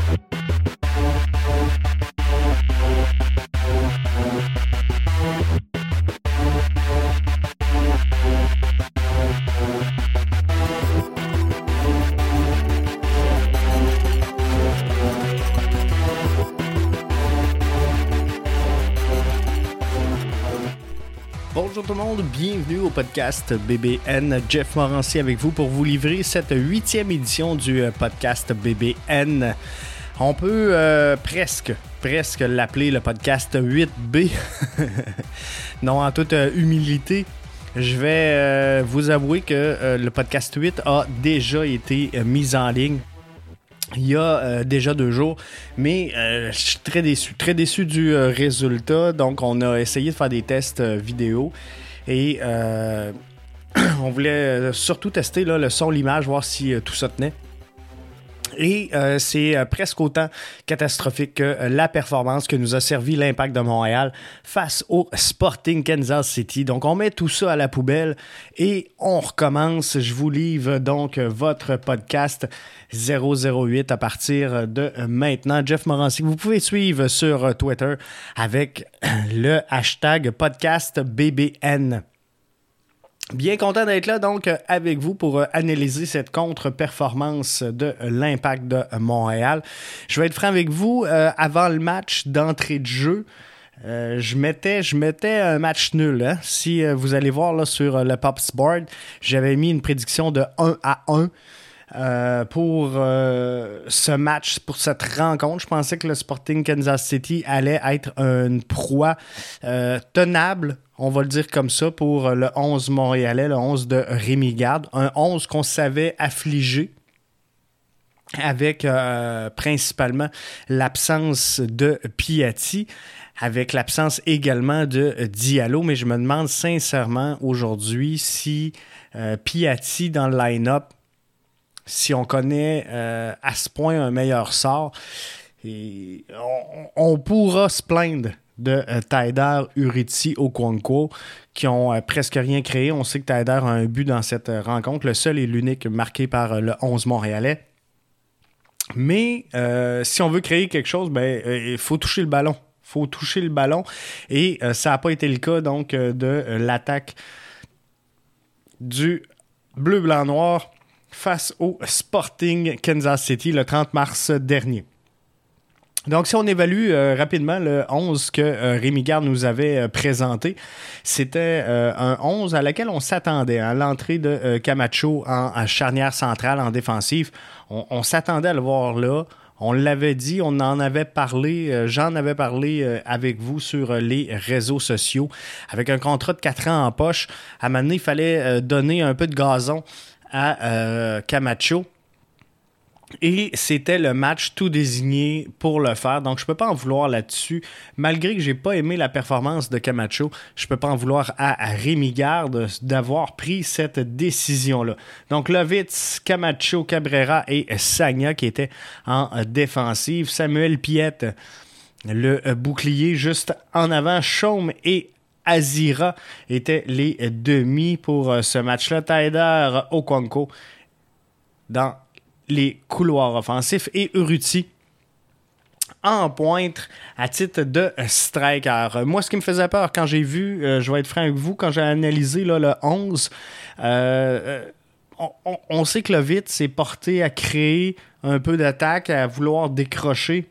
Thank you. Bienvenue au podcast BBN. Jeff Morancy avec vous pour vous livrer cette huitième édition du euh, podcast BBN. On peut euh, presque, presque l'appeler le podcast 8B. non, en toute euh, humilité, je vais vous avouer que le podcast 8 a déjà été mis en ligne il y a déjà deux jours, mais je suis très déçu, très déçu du résultat. Donc, on a essayé de faire des tests vidéo et euh, on voulait surtout tester le son, l'image, voir si euh, tout ça tenait. Et euh, c'est presque autant catastrophique que la performance que nous a servi l'impact de Montréal face au Sporting Kansas City. Donc on met tout ça à la poubelle et on recommence. Je vous livre donc votre podcast 008 à partir de maintenant. Jeff Morancy, vous pouvez suivre sur Twitter avec le hashtag podcast BBN. Bien content d'être là donc avec vous pour euh, analyser cette contre-performance de l'impact de Montréal. Je vais être franc avec vous, euh, avant le match d'entrée de jeu, euh, je mettais je mettais un match nul. Hein. Si vous allez voir là, sur le Pops Board, j'avais mis une prédiction de 1 à 1. Pour ce match, pour cette rencontre. Je pensais que le Sporting Kansas City allait être une proie tenable on va le dire comme ça, pour le 11 montréalais, le 11 de Rémi Garde. Un 11 qu'on savait affligé avec euh, principalement l'absence de Piatti, avec l'absence également de Diallo, mais je me demande sincèrement aujourd'hui si euh, Piatti dans le line-up, si on connaît euh, à ce point un meilleur sort, on, pourra se plaindre de euh, Taider, Uriti, Okonkwo, qui ont euh, presque rien créé. On sait que Taider a un but dans cette euh, rencontre, le seul et l'unique marqué par le 11 montréalais. Mais si on veut créer quelque chose, ben, il faut toucher le ballon. Faut toucher le ballon. Et ça n'a pas été le cas donc de l'attaque du bleu-blanc-noir face au Sporting Kansas City le 30 mars dernier. Donc, si on évalue euh, rapidement le 11 que euh, Garde nous avait euh, présenté, c'était un 11 à laquelle on s'attendait. à hein. L'entrée de Camacho en, charnière centrale, en défensive, on, s'attendait à le voir là. On l'avait dit, on en avait parlé, j'en avais parlé avec vous sur les réseaux sociaux. Avec un contrat de 4 ans en poche, à un moment il fallait donner un peu de gazon à Camacho. Et c'était le match tout désigné pour le faire. Donc, je ne peux pas en vouloir là-dessus. Malgré que j'ai pas aimé la performance de Camacho, je ne peux pas en vouloir à, Rémi Garde d'avoir pris cette décision-là. Donc, Lovitz, Camacho, Cabrera et Sagna qui étaient en défensive. Samuel Piette, le bouclier juste en avant. Chaume et Azira étaient les demi pour ce match-là. Taider Okonko dans les couloirs offensifs et Uruti en pointe à titre de striker. Moi, ce qui me faisait peur quand j'ai vu, euh, je vais être franc avec vous, quand j'ai analysé le 11, euh, euh, on, sait que le vite s'est porté à créer un peu d'attaque, à vouloir décrocher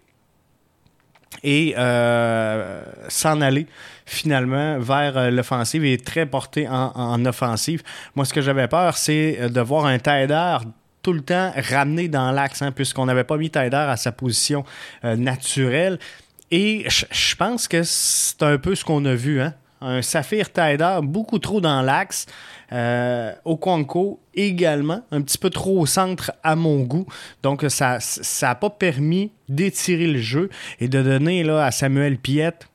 et s'en aller finalement vers l'offensive et très porté en, en, offensive. Moi, ce que j'avais peur, c'est de voir un Taider tout le temps ramené dans l'axe, hein, puisqu'on n'avait pas mis Taider à sa position euh, naturelle. Et je pense que c'est un peu ce qu'on a vu. Hein? Un Saphir Taider beaucoup trop dans l'axe. Euh, Okonko également, un petit peu trop au centre à mon goût. Donc, ça n'a pas permis d'étirer le jeu et de donner là, à Samuel Piette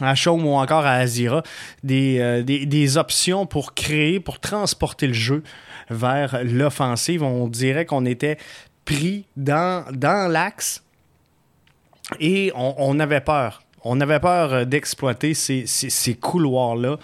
à Chaume ou encore à Azira des, euh, options pour créer, pour transporter le jeu vers l'offensive. On dirait qu'on était pris dans l'axe et on, avait peur. On avait peur d'exploiter ces, couloirs-là.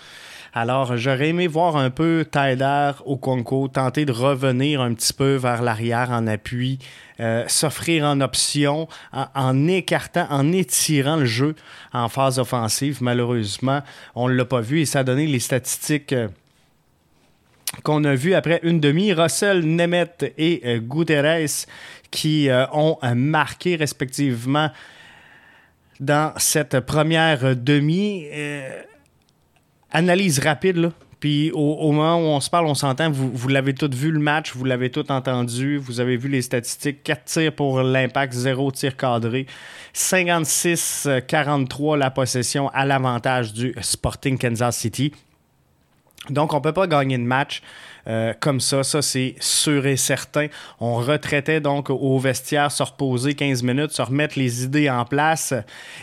Alors, j'aurais aimé voir un peu Tyler Okonko tenter de revenir un petit peu vers l'arrière en appui, euh, s'offrir en option, en, écartant, en étirant le jeu en phase offensive. Malheureusement, on ne l'a pas vu et ça a donné les statistiques. Euh, qu'on a vu après une demi, Russell, Nemeth et euh, Guterres qui ont marqué respectivement dans cette première demi. analyse rapide. Puis au, moment où on se parle, on s'entend, vous, l'avez tout vu le match, vous l'avez tout entendu, vous avez vu les statistiques, 4 tirs pour l'impact, 0 tir cadré, 56-43 la possession à l'avantage du Sporting Kansas City. Donc on ne peut pas gagner de match. Euh, comme ça, ça c'est sûr et certain. On retraitait donc au vestiaire, se reposer 15 minutes, se remettre les idées en place.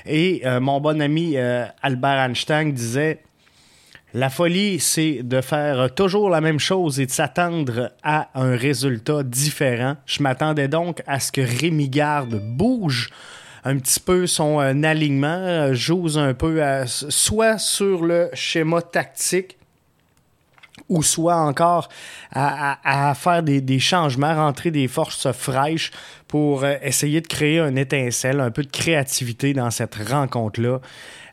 Et euh, mon bon ami euh, Albert Einstein disait la folie, c'est de faire toujours la même chose et de s'attendre à un résultat différent. Je m'attendais donc à ce que Rémi Garde bouge un petit peu son alignement, joue un peu soit sur le schéma tactique ou soit encore à, faire des, changements, rentrer des forces fraîches pour euh, essayer de créer une étincelle, un peu de créativité dans cette rencontre-là.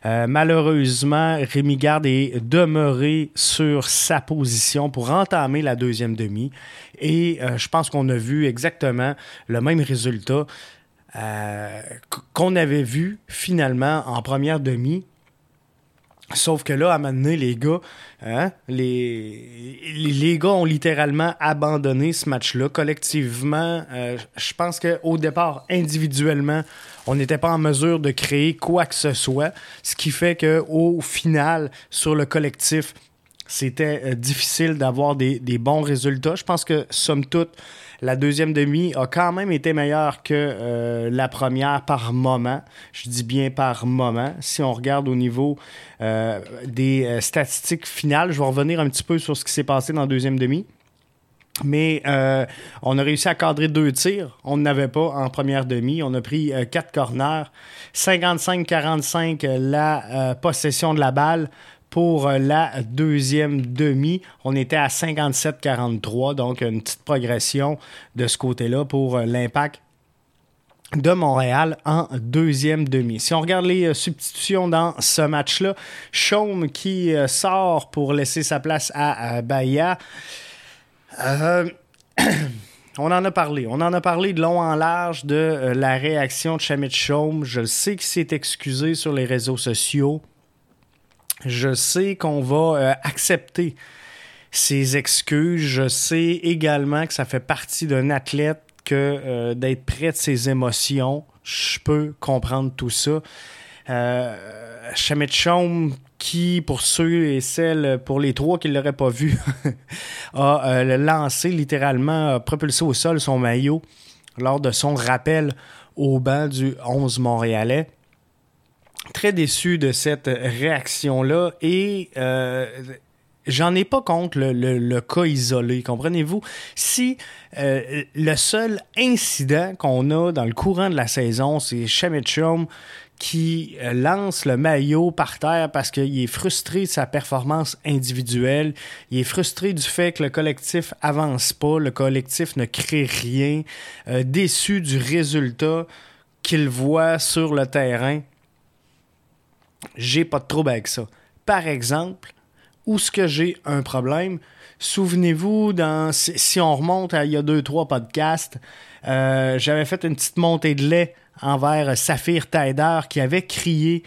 Euh, malheureusement, Rémi Garde est demeuré sur sa position pour entamer la deuxième demi. Et euh, je pense qu'on a vu exactement le même résultat qu'on avait vu finalement en première demi. Sauf que là, à un moment donné, les gars, hein, les, les, gars ont littéralement abandonné ce match-là. Collectivement, je pense qu'au départ, individuellement, on n'était pas en mesure de créer quoi que ce soit, ce qui fait qu'au final, sur le collectif, c'était euh, difficile d'avoir des, bons résultats. Je pense que, somme toute, la deuxième demi a quand même été meilleure que euh, la première par moment. Je dis bien par moment. Si on regarde au niveau euh, des statistiques finales, je vais revenir un petit peu sur ce qui s'est passé dans la deuxième demi. Mais euh, on a réussi à cadrer deux tirs. On n'avait pas en première demi. On a pris euh, quatre corners. 55-45 euh, la possession de la balle. Pour la deuxième demi, on était à 57-43, donc une petite progression de ce côté-là pour l'impact de Montréal en deuxième demi. Si on regarde les substitutions dans ce match-là, Chaume qui sort pour laisser sa place à Bahia. Euh, on en a parlé. On en a parlé de long en large de euh, la réaction de Shamit Chaume. Je sais qu'il s'est excusé sur les réseaux sociaux. Je sais qu'on va euh, accepter ses excuses. Je sais également que ça fait partie d'un athlète que d'être près de ses émotions. Je peux comprendre tout ça. Euh, qui, pour ceux et celles, pour les trois qui ne l'auraient pas vu, a euh, lancé littéralement, propulsé au sol son maillot lors de son rappel au banc du 11 montréalais. Très déçu de cette réaction-là et euh, j'en ai pas contre le, cas isolé, comprenez-vous? Si euh, le seul incident qu'on a dans le courant de la saison, c'est Chum qui euh, lance le maillot par terre parce qu'il est frustré de sa performance individuelle, il est frustré du fait que le collectif avance pas, le collectif ne crée rien, déçu du résultat qu'il voit sur le terrain. J'ai pas de trouble avec ça. Par exemple, où ce que j'ai un problème, souvenez-vous, si on remonte à il y a deux, trois podcasts, euh, j'avais fait une petite montée de lait envers Saphir Taider qui avait crié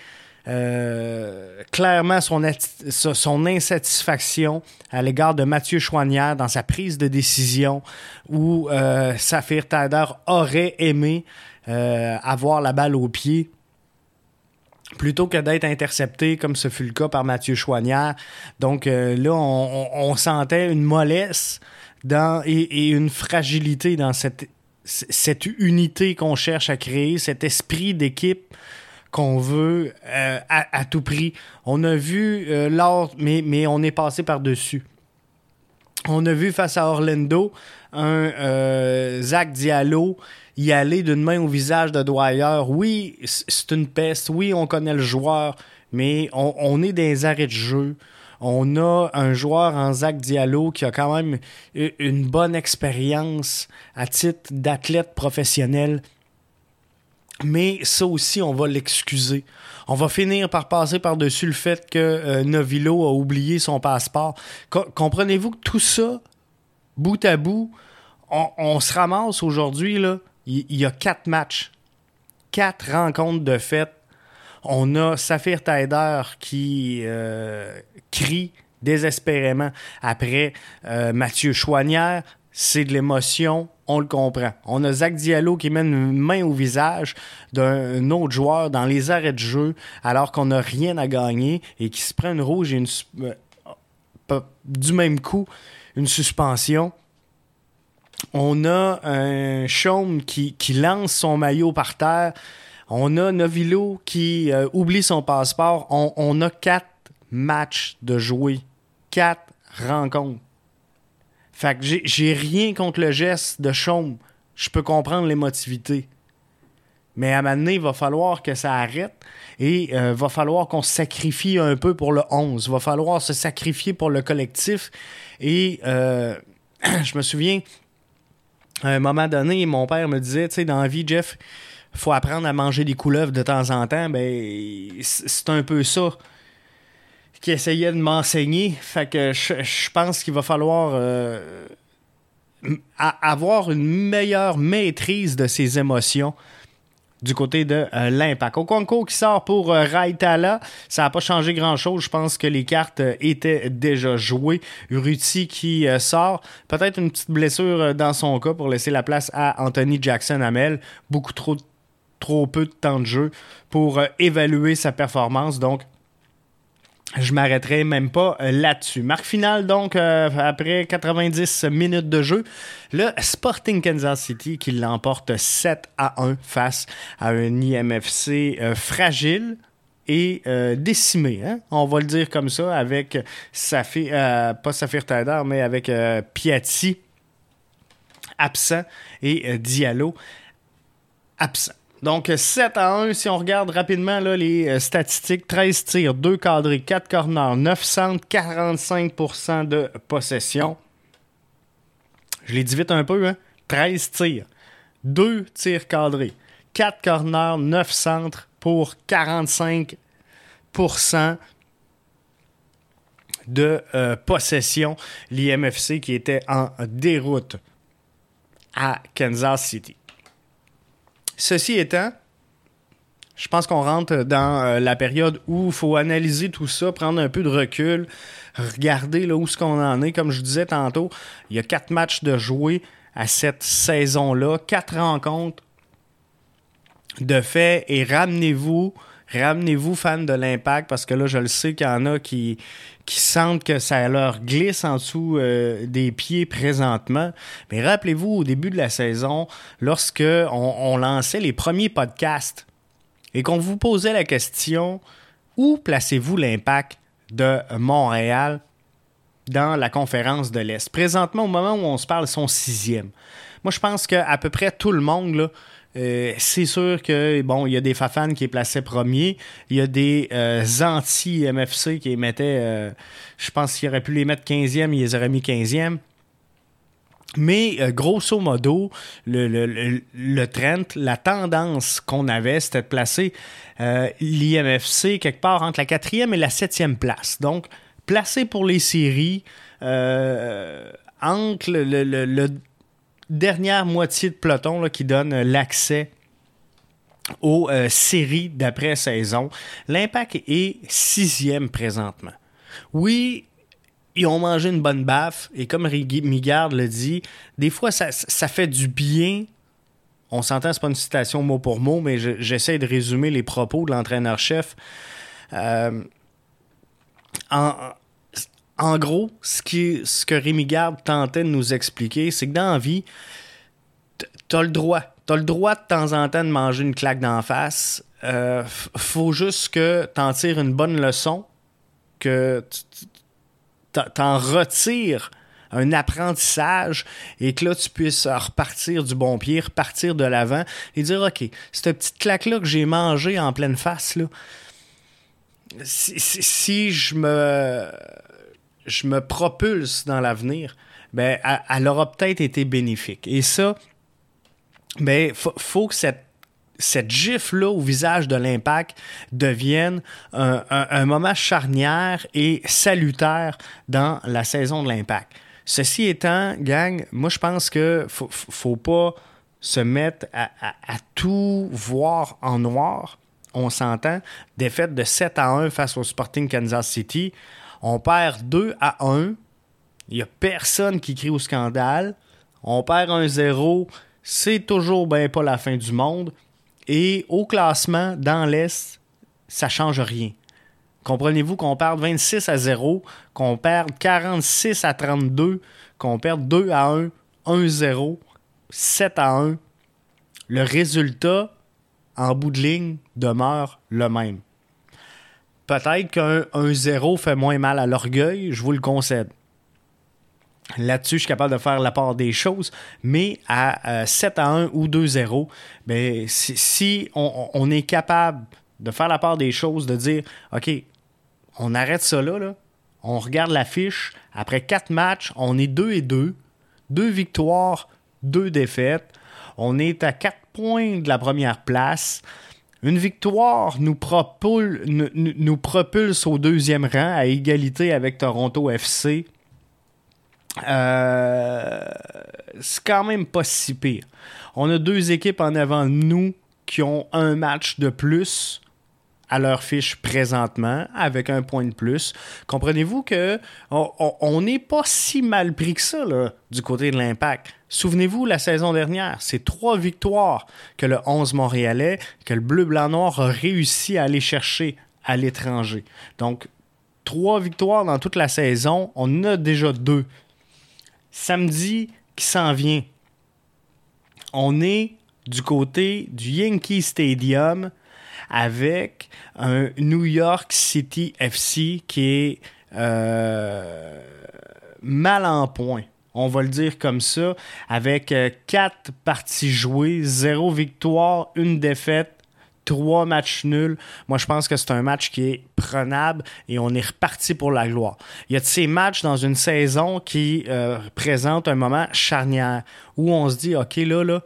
euh, clairement son, insatisfaction à l'égard de Mathieu Chouanière dans sa prise de décision où euh, Saphir Taider aurait aimé avoir la balle au pied plutôt que d'être intercepté comme ce fut le cas par Mathieu Chouanière. Donc là, on, sentait une mollesse dans, et, une fragilité dans cette cette unité qu'on cherche à créer, cet esprit d'équipe qu'on veut euh, à, tout prix. On a vu euh, lors, mais, mais on est passé par-dessus. On a vu face à Orlando un euh, Zach Diallo y aller d'une main au visage de Dwyer. Oui, c'est une peste. Oui, on connaît le joueur, mais on, est des arrêts de jeu On a un joueur en Zach Diallo qui a quand même une bonne expérience à titre d'athlète professionnel. Mais ça aussi, on va l'excuser. On va finir par passer par-dessus le fait que euh, Novilo a oublié son passeport. Comprenez-vous que tout ça, bout à bout, on, se ramasse aujourd'hui, il y, a quatre matchs, quatre rencontres de fête. On a Saphir Taider qui euh, crie désespérément après euh, Mathieu Chouanière. C'est de l'émotion, on le comprend. On a Zach Diallo qui met une main au visage d'un autre joueur dans les arrêts de jeu alors qu'on n'a rien à gagner et qui se prend une rouge et une, euh, du même coup une suspension. On a un Chaume qui, lance son maillot par terre. On a Novilo qui euh, oublie son passeport. On, a quatre matchs de jouer. Quatre rencontres. Fait que j'ai rien contre le geste de Chaume. Je peux comprendre l'émotivité. Mais à un moment donné, il va falloir que ça arrête et euh, va falloir qu'on sacrifie un peu pour le 11. Il va falloir se sacrifier pour le collectif. Et euh, je me souviens, à un moment donné, mon père me disait, tu sais, dans la vie, Jeff, faut apprendre à manger des couleuvres de temps en temps. Ben, c'est un peu ça qui essayait de m'enseigner. Fait que je, pense qu'il va falloir euh, avoir une meilleure maîtrise de ses émotions du côté de euh, l'impact. Okonko qui sort pour euh, ça n'a pas changé grand-chose. Je pense que les cartes euh, étaient déjà jouées. Ruti qui sort, peut-être une petite blessure dans son cas pour laisser la place à Anthony Jackson Hamel. Beaucoup trop, trop peu de temps de jeu pour évaluer sa performance. Donc, je m'arrêterai même pas euh, là-dessus. Marque finale, donc, euh, après 90 minutes de jeu, le Sporting Kansas City qui l'emporte 7 à 1 face à un IMFC euh, fragile et décimé. Hein? On va le dire comme ça, avec Safir, pas Safir Taider, mais avec Piatti absent et Diallo absent. Donc 7 à 1, si on regarde rapidement les euh, statistiques, 13 tirs, 2 cadrés, 4 corners, 9 centres, 45% de possession. Je l'ai dit vite un peu, hein? 13 tirs, 2 tirs cadrés, 4 corners, 9 centres pour 45% de euh, possession. L'IMFC qui était en déroute à Kansas City. Ceci étant, je pense qu'on rentre dans euh, la période où il faut analyser tout ça, prendre un peu de recul, regarder là où ce qu'on en est. Comme je disais tantôt, il y a quatre matchs de jouer à cette saison-là, quatre rencontres de fait, et ramenez-vous Ramenez-vous, fans de l'Impact, parce que là, je le sais qu'il y en a qui, qui sentent que ça leur glisse en dessous euh, des pieds présentement. Mais rappelez-vous, au début de la saison, lorsque on, lançait les premiers podcasts et qu'on vous posait la question où placez-vous l'impact de Montréal dans la conférence de l'Est? Présentement, au moment où on se parle, ils sont sixième. Moi, je pense qu'à peu près tout le monde là, euh, c'est sûr que bon, il y a des Fafan qui est placé premier, il y a des euh, anti-MFC qui mettaient, euh, je pense qu'il aurait pu les mettre 15e, ils les auraient mis 15e. Mais grosso modo, le, le, le, trend, la tendance qu'on avait, c'était de placer l'IMFC quelque part entre la quatrième et la septième place. Donc, placé pour les séries, entre le, dernière moitié de peloton qui donne l'accès aux euh, séries d'après-saison. L'impact est sixième présentement. Oui, ils ont mangé une bonne baffe et comme Migard le dit, des fois ça, fait du bien. On s'entend, c'est pas une citation mot pour mot, mais j'essaie de résumer les propos de l'entraîneur-chef. Euh, en, en gros, ce, que Rémi Garde tentait de nous expliquer, c'est que dans la vie, t'as le droit. T'as le droit de temps en temps de manger une claque d'en face. Euh, faut juste que t'en tires une bonne leçon, que t'en retires un apprentissage et que là, tu puisses repartir du bon pied, repartir de l'avant et dire, OK, cette petite claque-là que j'ai mangée en pleine face, là, si, je me je me propulse dans l'avenir, ben, elle, aura peut-être été bénéfique. Et ça, ben, faut, que cette cette gifle-là au visage de l'impact devienne un, moment charnière et salutaire dans la saison de l'impact. Ceci étant, gang, moi je pense que faut, faut pas se mettre à, tout voir en noir. On s'entend. Défaite de 7 à 1 face au Sporting Kansas City. On perd 2 à 1. Il n'y a personne qui crie au scandale. On perd 1-0. C'est toujours bien pas la fin du monde. Et au classement, dans l'Est, ça change rien. Comprenez-vous qu'on perd 26 à 0, qu'on perd 46 à 32, qu'on perd 2 à 1, 1-0, 7 à 1. Le résultat, en bout de ligne, demeure le même. Peut-être qu'un 1-0 fait moins mal à l'orgueil, je vous le concède. Là-dessus, je suis capable de faire la part des choses, mais à 7 euh, à 1 ou 2-0, ben, si, on, est capable de faire la part des choses, de dire OK, on arrête ça là, on regarde la fiche, après 4 matchs, on est 2 et 2, 2 victoires, 2 défaites, on est à 4 points de la première place. Une victoire nous, propulse au deuxième rang à égalité avec Toronto FC. Euh, c'est quand même pas si pire. On a deux équipes en avant de nous qui ont un match de plus à leur fiche présentement avec un point de plus. Comprenez-vous que on n'est pas si mal pris que ça du côté de l'impact? Souvenez-vous, la saison dernière, c'est trois victoires que le 11 Montréalais, que le Bleu Blanc Noir a réussi à aller chercher à l'étranger. Donc, trois victoires dans toute la saison, on a déjà deux. Samedi qui s'en vient, on est du côté du Yankee Stadium avec un New York City FC qui est euh, mal en point. On va le dire comme ça, avec euh, quatre parties jouées, zéro victoire, une défaite, trois matchs nuls. Moi, je pense que c'est un match qui est prenable et on est reparti pour la gloire. Il y a de ces matchs dans une saison qui euh, présentent un moment charnière où on se dit, OK, là, là,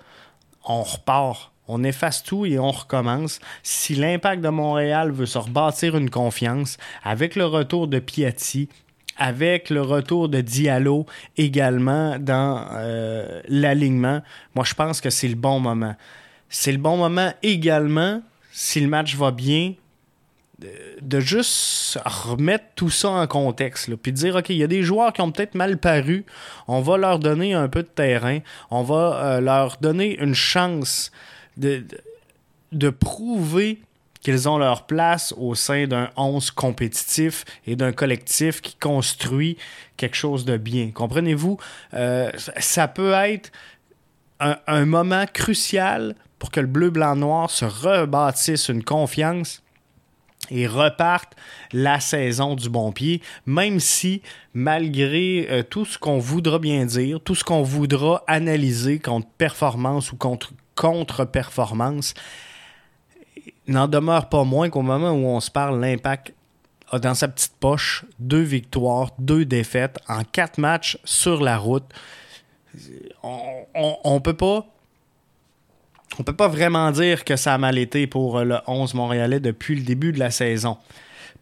on repart on efface tout et on recommence. Si l'impact de Montréal veut se rebâtir une confiance, avec le retour de Piatti, avec le retour de Diallo également dans euh, l'alignement, moi je pense que c'est le bon moment. C'est le bon moment également, si le match va bien, de, juste remettre tout ça en contexte, puis de dire, OK, il y a des joueurs qui ont peut-être mal paru, on va leur donner un peu de terrain, on va euh, leur donner une chance de, de, prouver qu'ils ont leur place au sein d'un 11 compétitif et d'un collectif qui construit quelque chose de bien. Comprenez-vous? Euh, ça peut être un, moment crucial pour que le bleu, blanc, noir se rebâtisse une confiance et repartent la saison du bon pied, même si, malgré euh, tout ce qu'on voudra bien dire, tout ce qu'on voudra analyser contre performance ou contre contre-performance, n'en demeure pas moins qu'au moment où on se parle, l'impact a dans sa petite poche deux victoires, deux défaites en quatre matchs sur la route. On, on, peut pas. On peut pas vraiment dire que ça a mal été pour le 11 Montréalais depuis le début de la saison.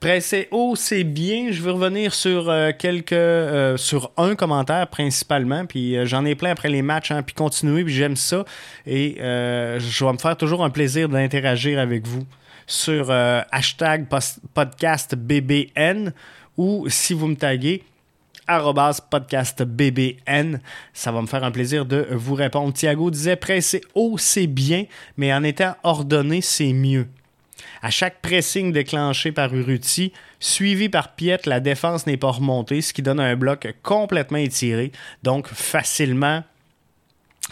Pressé haut, c'est bien. Je veux revenir sur euh, quelques, euh, sur un commentaire principalement, puis euh, j'en ai plein après les matchs, hein, puis continuer, puis j'aime ça. Et je vais me faire toujours un plaisir d'interagir avec vous sur hashtag podcast BBN ou si vous me taguez podcastbbn. Ça va me faire un plaisir de vous répondre. Thiago disait pressé haut, c'est bien, mais en étant ordonné, c'est mieux. À chaque pressing déclenché par Uruti, suivi par Piet, la défense n'est pas remontée, ce qui donne un bloc complètement étiré, donc facilement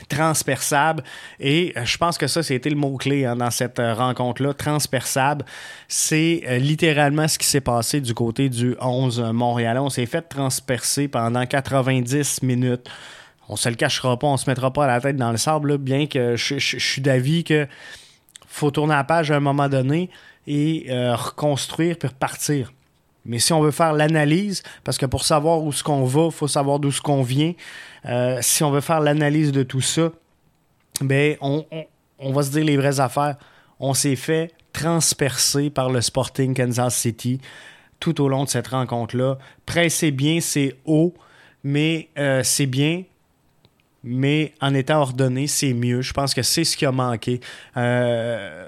transperçable. Et euh, je pense que ça, c'était le mot-clé hein, dans cette euh, rencontre-là. Transperçable, c'est euh, littéralement ce qui s'est passé du côté du 11 Montréal. On s'est fait transpercer pendant 90 minutes. On se le cachera pas, on se mettra pas la tête dans le sable, bien que je suis d'avis que faut tourner la page à un moment donné. et euh, reconstruire puis repartir. Mais si on veut faire l'analyse, parce que pour savoir où ce qu'on va, il faut savoir d'où ce qu'on vient. Euh, si on veut faire l'analyse de tout ça, ben on, va se dire les vraies affaires. On s'est fait transpercer par le Sporting Kansas City tout au long de cette rencontre-là. Pressez bien, c'est haut, mais euh, c'est bien. Mais en étant ordonné, c'est mieux. Je pense que c'est ce qui a manqué. Euh,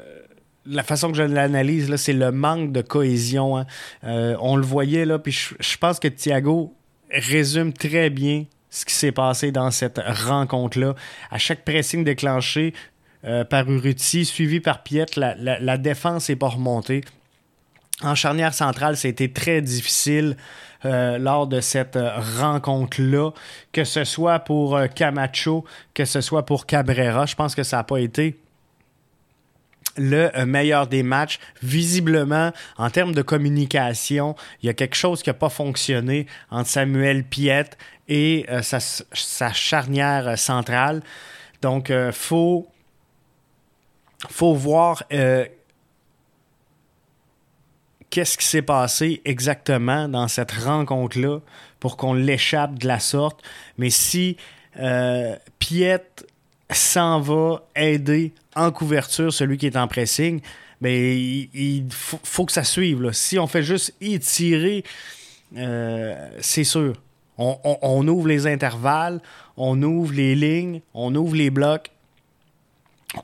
la façon que je l'analyse, c'est le manque de cohésion. Hein. Euh, on le voyait, là, puis je, pense que Thiago résume très bien ce qui s'est passé dans cette rencontre-là. À chaque pressing déclenché euh, par Uruti, suivi par Piet, la, la, défense n'est pas remontée. En charnière centrale, c'était très difficile euh, lors de cette rencontre-là, que ce soit pour Camacho, que ce soit pour Cabrera. Je pense que ça n'a pas été le euh, meilleur des matchs. Visiblement, en termes de communication, il y a quelque chose qui n'a pas fonctionné entre Samuel Piette et euh, sa, charnière centrale. Donc, il euh, faut, faut voir qu'est-ce qui s'est passé exactement dans cette rencontre-là pour qu'on l'échappe de la sorte. Mais si Piette s'en va aider en couverture celui qui est en pressing, mais ben, il, faut, que ça suive. Si on fait juste étirer, euh, c'est sûr. On, ouvre les intervalles, on ouvre les lignes, on ouvre les blocs.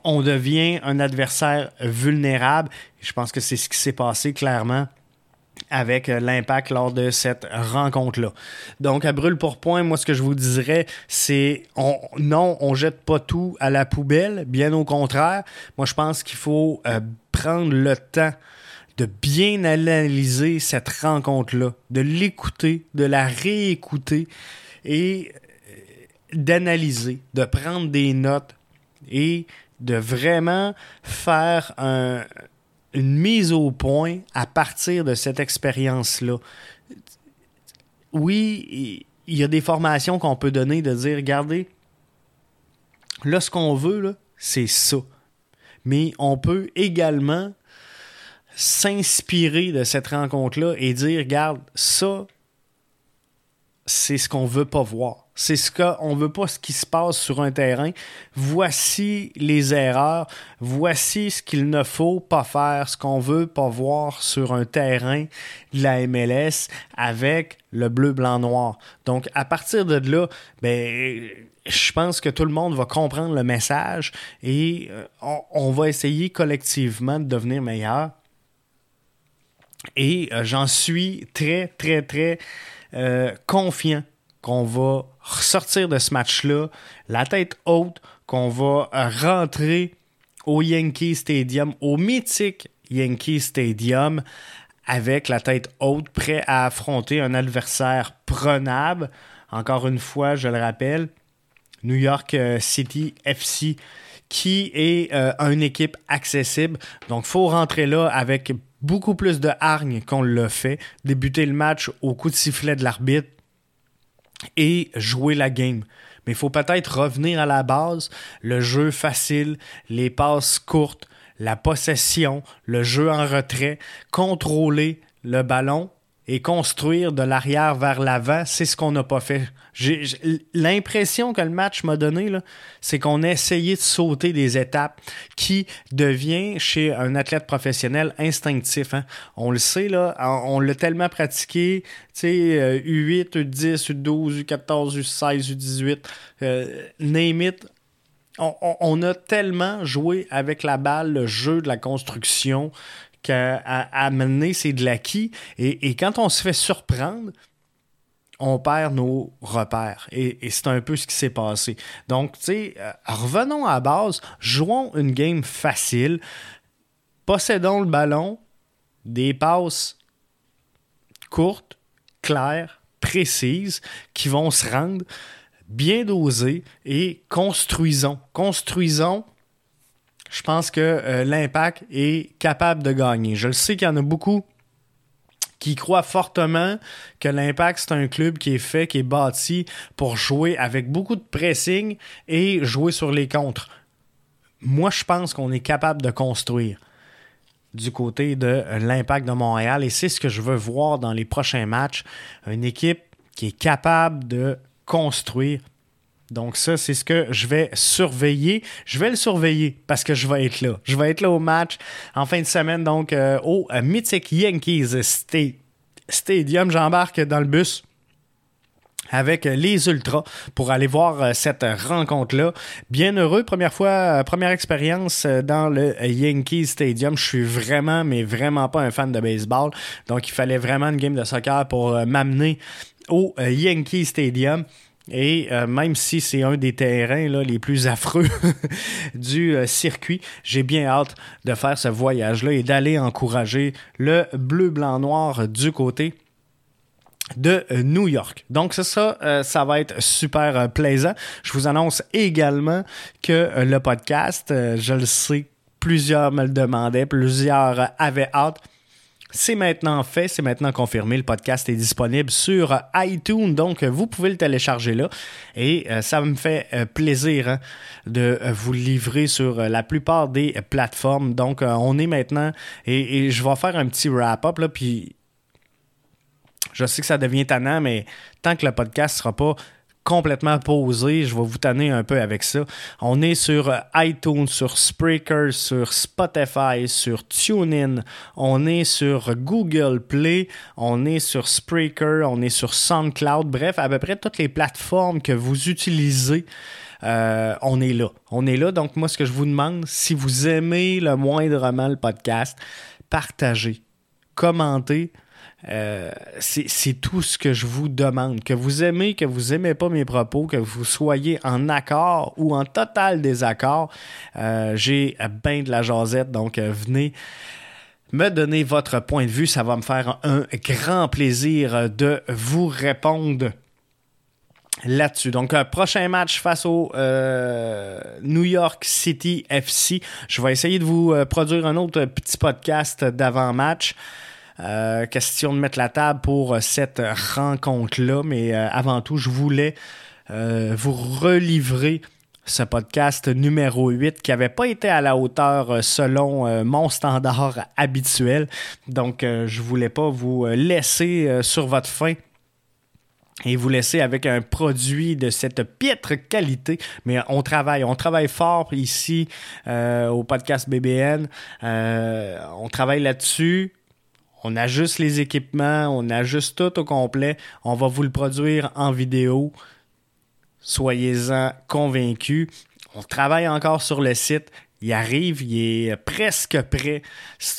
On devient un adversaire vulnérable. Je pense que c'est ce qui s'est passé clairement avec euh, l'impact lors de cette rencontre-là. Donc, à brûle pour point, moi, ce que je vous dirais, c'est on, non, on jette pas tout à la poubelle, bien au contraire. Moi, je pense qu'il faut euh, prendre le temps de bien analyser cette rencontre-là, de l'écouter, de la réécouter et euh, d'analyser, de prendre des notes et de vraiment faire un, une mise au point à partir de cette expérience-là. Oui, il y a des formations qu'on peut donner de dire, regardez, là, ce qu'on veut, c'est ça. Mais on peut également s'inspirer de cette rencontre-là et dire, regarde, ça, c'est ce qu'on veut pas voir. C'est ce qu'on veut pas ce qui se passe sur un terrain. Voici les erreurs. Voici ce qu'il ne faut pas faire, ce qu'on veut pas voir sur un terrain de la MLS avec le bleu, blanc, noir. Donc, à partir de là, ben, je pense que tout le monde va comprendre le message et euh, on, va essayer collectivement de devenir meilleur. Et euh, j'en suis très, très, très euh, confiant qu'on va ressortir de ce match-là, la tête haute, qu'on va rentrer au Yankee Stadium, au mythique Yankee Stadium, avec la tête haute, prêt à affronter un adversaire prenable. Encore une fois, je le rappelle, New York euh, City FC, qui est euh, une équipe accessible. Donc, faut rentrer là avec beaucoup plus de hargne qu'on le fait, débuter le match au coup de sifflet de l'arbitre et jouer la game. Mais il faut peut-être revenir à la base, le jeu facile, les passes courtes, la possession, le jeu en retrait, contrôler le ballon et construire de l'arrière vers l'avant, c'est ce qu'on n'a pas fait. L'impression que le match m'a donné, c'est qu'on a essayé de sauter des étapes qui devient chez un athlète professionnel instinctif. Hein. On le sait, là, on, l'a tellement pratiqué, tu sais, U8, U10, U12, U14, U16, U18, name it, on, a tellement joué avec la balle, le jeu de la construction, qu'à amener, c'est de l'acquis. Et, quand on se fait surprendre, on perd nos repères. Et, c'est un peu ce qui s'est passé. Donc, tu sais, euh, revenons à la base, jouons une game facile, possédons le ballon, des passes courtes, claires, précises, qui vont se rendre bien dosées et construisons. Construisons je pense que euh, l'impact est capable de gagner. Je le sais qu'il y en a beaucoup qui croient fortement que l'impact, c'est un club qui est fait, qui est bâti pour jouer avec beaucoup de pressing et jouer sur les contres. Moi, je pense qu'on est capable de construire. du côté de l'Impact de Montréal et c'est ce que je veux voir dans les prochains matchs. Une équipe qui est capable de construire. Donc ça, c'est ce que je vais surveiller. Je vais le surveiller parce que je vais être là. Je vais être là au match en fin de semaine, donc euh, au Mythic Yankees Stadium. J'embarque dans le bus avec les Ultras pour aller voir euh, cette rencontre-là. Bien heureux, première fois, euh, première expérience euh, dans le Yankee Stadium. Je suis vraiment, mais vraiment pas un fan de baseball. Donc, il fallait vraiment une game de soccer pour m'amener au Yankee Stadium. Et même si c'est un des terrains les plus affreux du circuit, j'ai bien hâte de faire ce voyage-là et d'aller encourager le bleu-blanc-noir du côté de euh, New York. Donc c'est ça, euh, ça va être super euh, plaisant. Je vous annonce également que le podcast, je le sais, plusieurs me le demandaient, plusieurs avaient hâte. C'est maintenant fait, c'est maintenant confirmé. Le podcast est disponible sur iTunes, donc vous pouvez le télécharger là. Et ça me fait plaisir hein, de vous livrer sur la plupart des plateformes. Donc on est maintenant, et, et je vais faire un petit wrap-up, là, puis je sais que ça devient tannant, mais tant que le podcast ne sera pas complètement posé, je vais vous tanner un peu avec ça. On est sur iTunes, sur Spreaker, sur Spotify, sur TuneIn, on est sur Google Play, on est sur Spreaker, on est sur SoundCloud, bref, à peu près toutes les plateformes que vous utilisez. Euh, on est là. On est là. Donc, moi, ce que je vous demande, si vous aimez le moindrement le podcast, partagez, commentez, euh, c'est tout ce que je vous demande. Que vous aimez, que vous aimez pas mes propos, que vous soyez en accord ou en total désaccord, euh, j'ai bien de la jasette, donc euh, venez me donner votre point de vue. Ça va me faire un grand plaisir de vous répondre là-dessus. Donc, prochain match face au New York City FC. Je vais essayer de vous produire un autre petit podcast d'avant-match. Euh, question de mettre la table pour euh, cette rencontre-là, mais euh, avant tout, je voulais vous relivrer ce podcast numéro 8 qui n'avait pas été à la hauteur selon mon standard habituel. Donc, je voulais pas vous laisser sur votre faim et vous laisser avec un produit de cette piètre qualité. Mais on travaille, on travaille fort ici au podcast BBN. on travaille là-dessus on ajuste les équipements, on ajuste tout au complet. On va vous le produire en vidéo. Soyez-en convaincus. On travaille encore sur le site il arrive, il est presque prêt.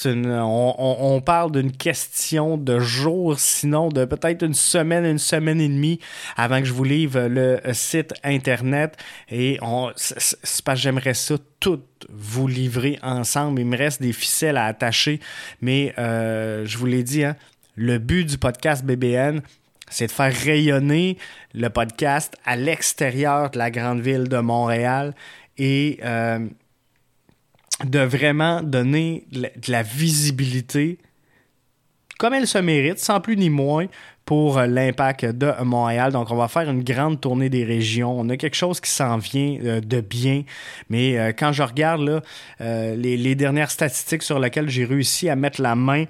on, parle d'une question de jours, sinon de peut-être une semaine, une semaine et demie avant que je vous livre le site internet. Et on, c'est parce j'aimerais ça tout vous livrer ensemble. Il me reste des ficelles à attacher, mais euh, je vous l'ai dit, hein, le but du podcast BBN, c'est de faire rayonner le podcast à l'extérieur de la grande ville de Montréal. Et euh, de vraiment donner de la visibilité comme elle se mérite, sans plus ni moins, pour euh, l'impact de Montréal. Donc, on va faire une grande tournée des régions. On a quelque chose qui s'en vient euh, de bien. Mais euh, quand je regarde là, les, les, dernières statistiques sur lesquelles j'ai réussi à mettre la main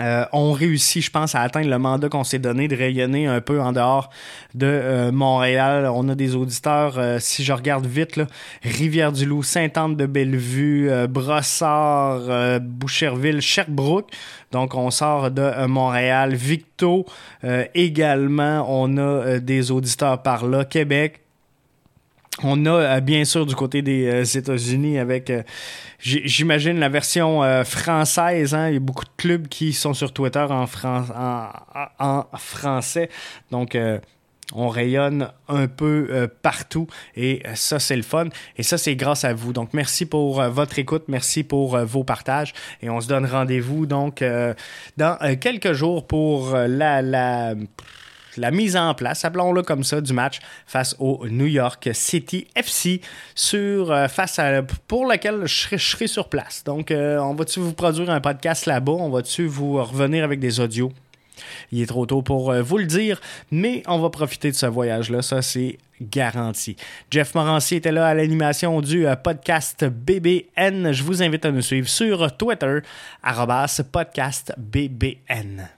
euh, on réussit, je pense, à atteindre le mandat qu'on s'est donné de rayonner un peu en dehors de euh, Montréal. On a des auditeurs, euh, si je regarde vite, Rivière-du-Loup, Sainte-Anne-de-Bellevue, Brossard, Boucherville, Sherbrooke. Donc, on sort de Montréal. Victo également, on a des auditeurs par là. Québec, on a euh, bien sûr du côté des euh, États-Unis avec, euh, j'imagine, la version française. Hein. Il y a beaucoup de clubs qui sont sur Twitter en, en, français. Donc, on rayonne un peu partout et ça, c'est le fun. Et ça, c'est grâce à vous. Donc, merci pour votre écoute. Merci pour vos partages. Et on se donne rendez-vous donc dans quelques jours pour la... la la mise en place, appelons-le comme ça, du match face au New York City FC euh, pour lequel je serai, sur place. Donc, euh, on va-tu vous produire un podcast là-bas? On va-tu vous revenir avec des audios? Il est trop tôt pour euh, vous le dire, mais on va profiter de ce voyage-là, ça c'est garanti. Jeff Morancy était là à l'animation du podcast BBN. Je vous invite à nous suivre sur Twitter, podcastbbn.